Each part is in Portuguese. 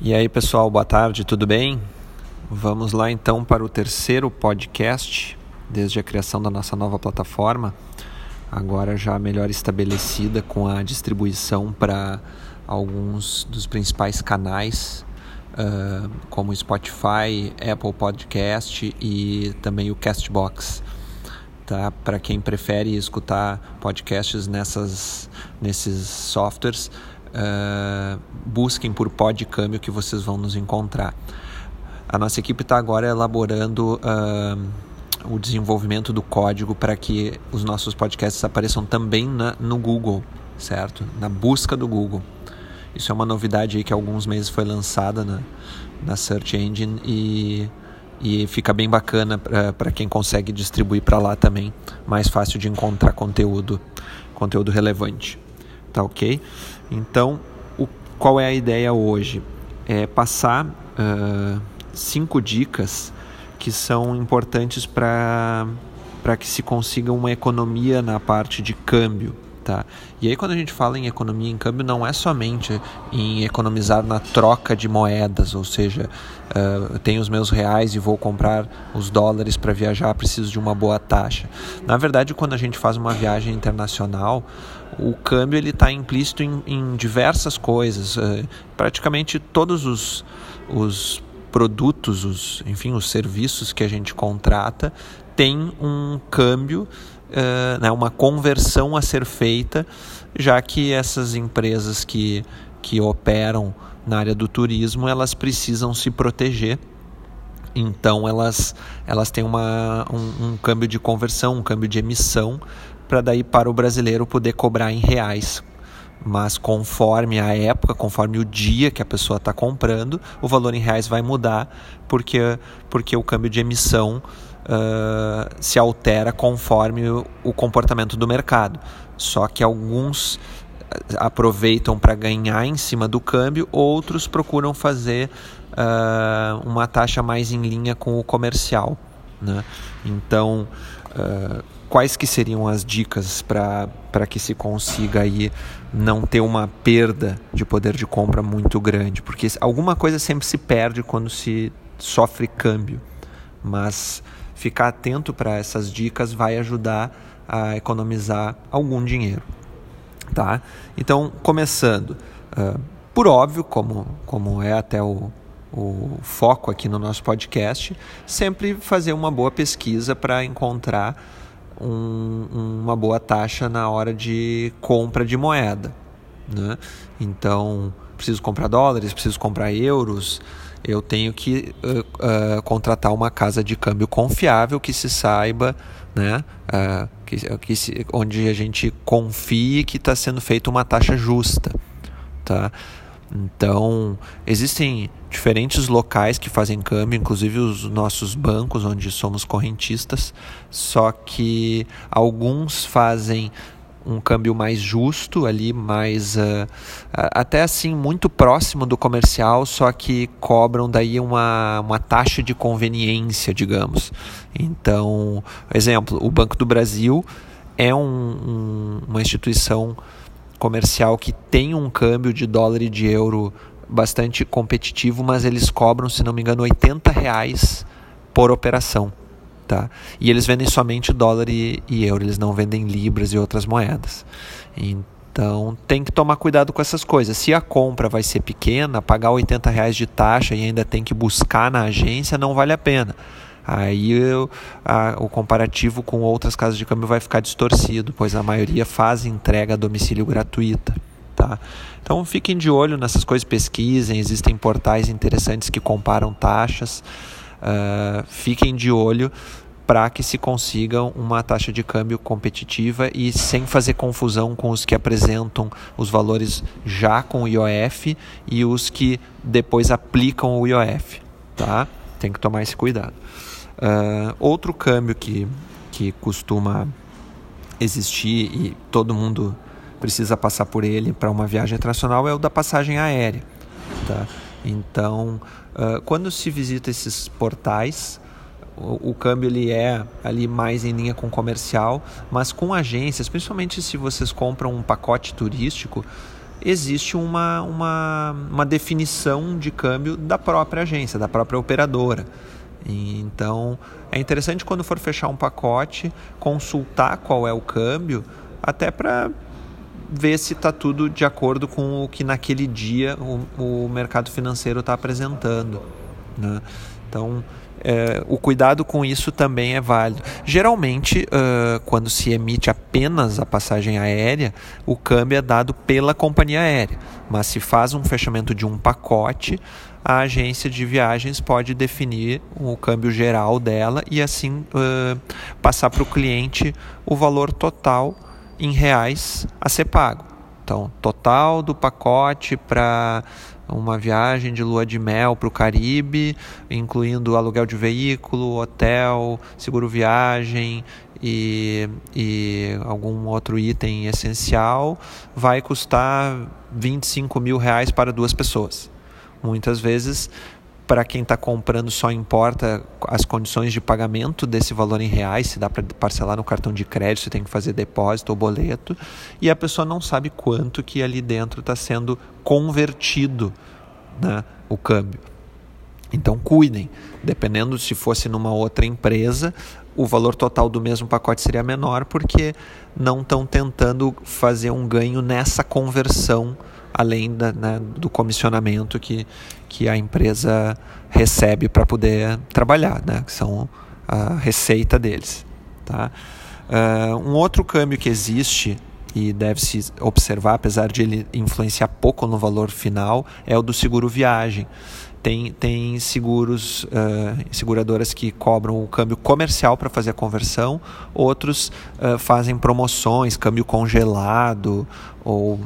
E aí, pessoal, boa tarde, tudo bem? Vamos lá então para o terceiro podcast desde a criação da nossa nova plataforma, agora já melhor estabelecida com a distribuição para alguns dos principais canais, uh, como Spotify, Apple Podcast e também o Castbox. Tá? Para quem prefere escutar podcasts nessas, nesses softwares, uh, busquem por Podcâmbio que vocês vão nos encontrar. A nossa equipe está agora elaborando uh, o desenvolvimento do código para que os nossos podcasts apareçam também na, no Google, certo? Na busca do Google. Isso é uma novidade aí que há alguns meses foi lançada na, na Search Engine e, e fica bem bacana para quem consegue distribuir para lá também. Mais fácil de encontrar conteúdo, conteúdo relevante. Tá ok? Então, o, qual é a ideia hoje? É passar uh, cinco dicas que são importantes para que se consiga uma economia na parte de câmbio. Tá? E aí quando a gente fala em economia em câmbio não é somente em economizar na troca de moedas, ou seja, uh, tenho os meus reais e vou comprar os dólares para viajar, preciso de uma boa taxa. Na verdade, quando a gente faz uma viagem internacional, o câmbio está implícito em, em, diversas coisas. Uh, praticamente todos os, os produtos, os, enfim, os serviços que a gente contrata tem um câmbio, uh, né, uma conversão a ser feita, já que essas empresas que, que operam na área do turismo elas precisam se proteger então elas, elas têm uma, um, um câmbio de conversão, um câmbio de emissão, para daí para o brasileiro poder cobrar em reais. Mas conforme a época, conforme o dia que a pessoa está comprando, o valor em reais vai mudar, porque, porque o câmbio de emissão uh, se altera conforme o, o comportamento do mercado. Só que alguns aproveitam para ganhar em cima do câmbio, outros procuram fazer uh, uma taxa mais em linha com o comercial. Né? Então, uh, quais que seriam as dicas para que se consiga aí não ter uma perda de poder de compra muito grande? Porque alguma coisa sempre se perde quando se sofre câmbio, mas ficar atento para essas dicas vai ajudar a economizar algum dinheiro. Tá? Então, começando, uh, por óbvio, como, como é até o, o foco aqui no nosso podcast, sempre fazer uma boa pesquisa para encontrar um, uma boa taxa na hora de compra de moeda. Né? Então, preciso comprar dólares, preciso comprar euros, eu tenho que uh, uh, contratar uma casa de câmbio confiável que se saiba, né, uh, que, que se, onde a gente confie que está sendo feita uma taxa justa. Tá? Então, existem diferentes locais que fazem câmbio, inclusive os nossos bancos, onde somos correntistas, só que alguns fazem um câmbio mais justo ali, mais uh, até assim muito próximo do comercial, só que cobram daí uma, uma taxa de conveniência, digamos. Então, exemplo, o Banco do Brasil é um, um, uma instituição comercial que tem um câmbio de dólar e de euro bastante competitivo, mas eles cobram, se não me engano, 80 reais por operação. Tá? E eles vendem somente dólar e, e euro, eles não vendem libras e outras moedas. Então tem que tomar cuidado com essas coisas. Se a compra vai ser pequena, pagar 80 reais de taxa e ainda tem que buscar na agência, não vale a pena. Aí eu, a, o comparativo com outras casas de câmbio vai ficar distorcido, pois a maioria faz entrega a domicílio gratuita. Tá? Então fiquem de olho nessas coisas, pesquisem, existem portais interessantes que comparam taxas. Uh, fiquem de olho para que se consiga uma taxa de câmbio competitiva e sem fazer confusão com os que apresentam os valores já com o IOF e os que depois aplicam o IOF. Tá? Tem que tomar esse cuidado. Uh, outro câmbio que, que costuma existir e todo mundo precisa passar por ele para uma viagem internacional é o da passagem aérea. Tá? Então, uh, quando se visita esses portais, o, o, câmbio ele é ali mais em linha com comercial, mas com agências, principalmente se vocês compram um pacote turístico, existe uma, uma, uma definição de câmbio da própria agência, da própria operadora. Então é interessante quando for fechar um pacote consultar qual é o câmbio, até para ver se está tudo de acordo com o que naquele dia o, o mercado financeiro está apresentando. Né? Então é, o cuidado com isso também é válido. Geralmente, uh, quando se emite apenas a passagem aérea, o câmbio é dado pela companhia aérea. Mas se faz um fechamento de um pacote, a agência de viagens pode definir o câmbio geral dela e assim uh, passar para o cliente o valor total em reais a ser pago. Então, total do pacote para uma viagem de lua de mel para o Caribe, incluindo aluguel de veículo, hotel, seguro viagem e, e algum outro item essencial, vai custar 25 mil reais para duas pessoas. Muitas vezes para quem está comprando só importa as condições de pagamento desse valor em reais, se dá para parcelar no cartão de crédito, se tem que fazer depósito ou boleto, e a pessoa não sabe quanto que ali dentro está sendo convertido né, o câmbio. Então cuidem, dependendo se fosse numa outra empresa, o valor total do mesmo pacote seria menor porque não estão tentando fazer um ganho nessa conversão além da, né, do comissionamento que, que a empresa recebe para poder trabalhar, né, que são a receita deles. Tá? Uh, um outro câmbio que existe e deve se observar, apesar de ele influenciar pouco no valor final, é o do seguro viagem. Tem, tem seguros, uh, seguradoras que cobram o câmbio comercial para fazer a conversão, outros uh, fazem promoções, câmbio congelado, ou,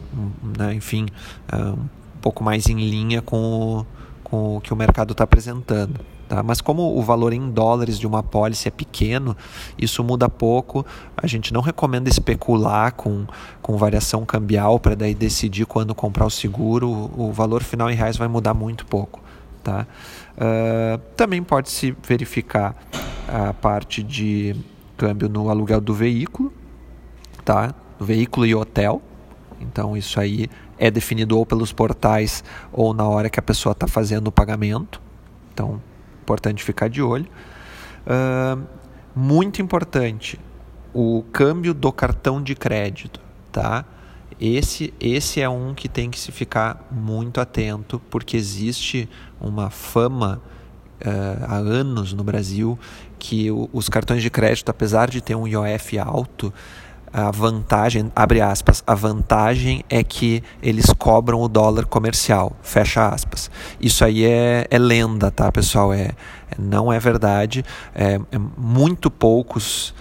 né, enfim, uh, um pouco mais em linha com o, com o que o mercado está apresentando. Tá? Mas como o valor em dólares de uma pólice é pequeno, isso muda pouco. A gente não recomenda especular com, com variação cambial para daí decidir quando comprar o seguro. O valor final em reais vai mudar muito pouco. Tá? Uh, também pode se verificar a parte de câmbio no aluguel do veículo, tá? veículo e hotel. Então isso aí é definido ou pelos portais ou na hora que a pessoa está fazendo o pagamento. Então, importante ficar de olho. Uh, muito importante, o câmbio do cartão de crédito, tá? Esse, esse é um que tem que se ficar muito atento, porque existe uma fama uh, há anos no Brasil que o, os cartões de crédito, apesar de ter um IOF alto, a vantagem, abre aspas, a vantagem é que eles cobram o dólar comercial, fecha aspas. Isso aí é, é lenda, tá, pessoal? É, não é verdade. É, é muito poucos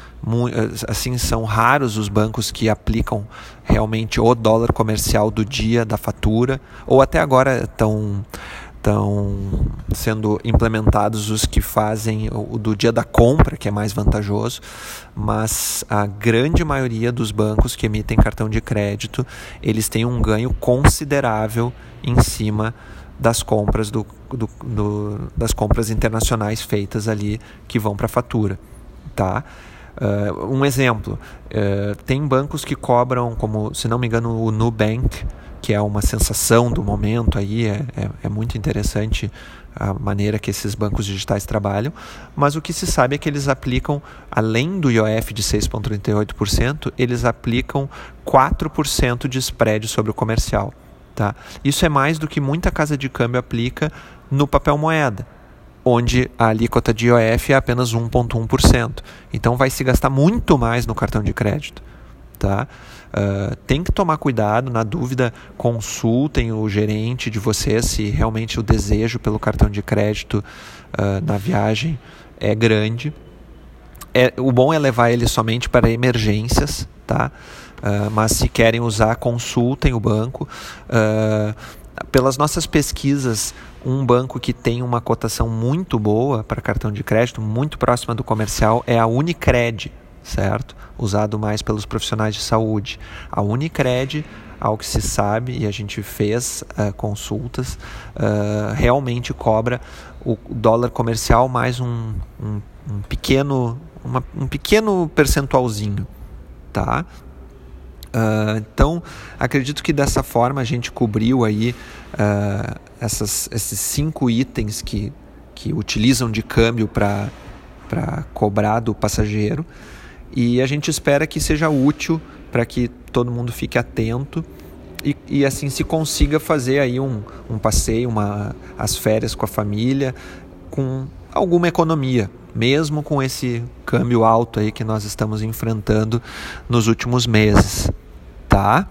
assim são raros os bancos que aplicam realmente o dólar comercial do dia da fatura ou até agora estão estão sendo implementados os que fazem o do dia da compra, que é mais vantajoso, mas a grande maioria dos bancos que emitem cartão de crédito, eles têm um ganho considerável em cima das compras do, do, do das compras internacionais feitas ali que vão para a fatura, tá? Uh, um exemplo, uh, tem bancos que cobram, como se não me engano o Nubank, que é uma sensação do momento aí, é, é, é, muito interessante a maneira que esses bancos digitais trabalham, mas o que se sabe é que eles aplicam, além do IOF de 6,38%, eles aplicam 4% de spread sobre o comercial. Tá? Isso é mais do que muita casa de câmbio aplica no papel moeda onde a alíquota de IOF é apenas 1,1%. Então vai se gastar muito mais no cartão de crédito. Tá? Uh, tem que tomar cuidado, na dúvida, consultem o gerente de vocês se realmente o desejo pelo cartão de crédito uh, na viagem é grande. É, o bom é levar ele somente para emergências, tá? Uh, mas se querem usar, consultem o banco. Pelas nossas pesquisas, um banco que tem uma cotação muito boa para cartão de crédito, muito próxima do comercial, é a Unicred, certo? Usado mais pelos profissionais de saúde. A Unicred, ao que se sabe, e a gente fez uh, consultas, uh, realmente cobra o dólar comercial mais um, um, um pequeno, uma, um pequeno percentualzinho, tá? Uh, então, acredito que dessa forma a gente cobriu aí uh, essas, esses cinco itens que, que utilizam de câmbio para cobrar do passageiro. E a gente espera que seja útil para que todo mundo fique atento e, e, assim se consiga fazer aí um, um passeio, uma, as férias com a família com alguma economia, mesmo com esse câmbio alto aí que nós estamos enfrentando nos últimos meses tá?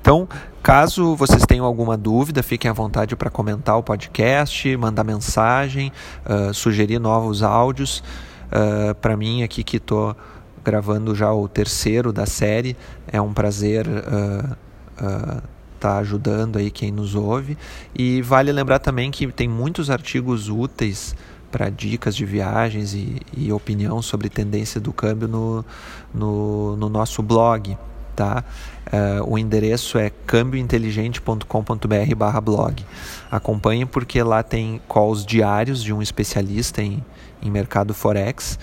Então, caso vocês tenham alguma dúvida, fiquem à vontade para comentar o podcast, mandar mensagem, uh, sugerir novos áudios. Uh, para mim, aqui que estou gravando já o terceiro da série, é um prazer estar uh, tá ajudando aí quem nos ouve. E vale lembrar também que tem muitos artigos úteis para dicas de viagens e, e, opinião sobre tendência do câmbio no, no, no nosso blog tá? Uh, o endereço é câmbiointeligente.com.br blog. Acompanhe porque lá tem calls diários de um especialista em, em mercado forex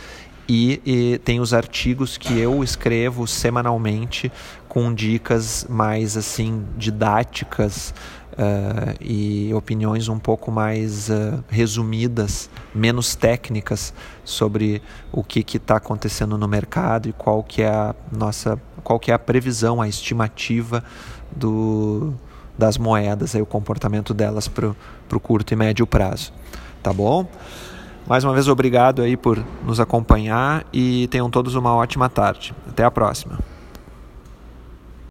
e, e, tem os artigos que eu escrevo semanalmente com dicas mais assim didáticas uh, e opiniões um pouco mais uh, resumidas, menos técnicas sobre o que está acontecendo no mercado e qual que é a nossa, qual que é a previsão, a estimativa do, das moedas, aí, o comportamento delas para o curto e médio prazo. Tá bom? Mais uma vez, obrigado aí por nos acompanhar e tenham todos uma ótima tarde. Até a próxima.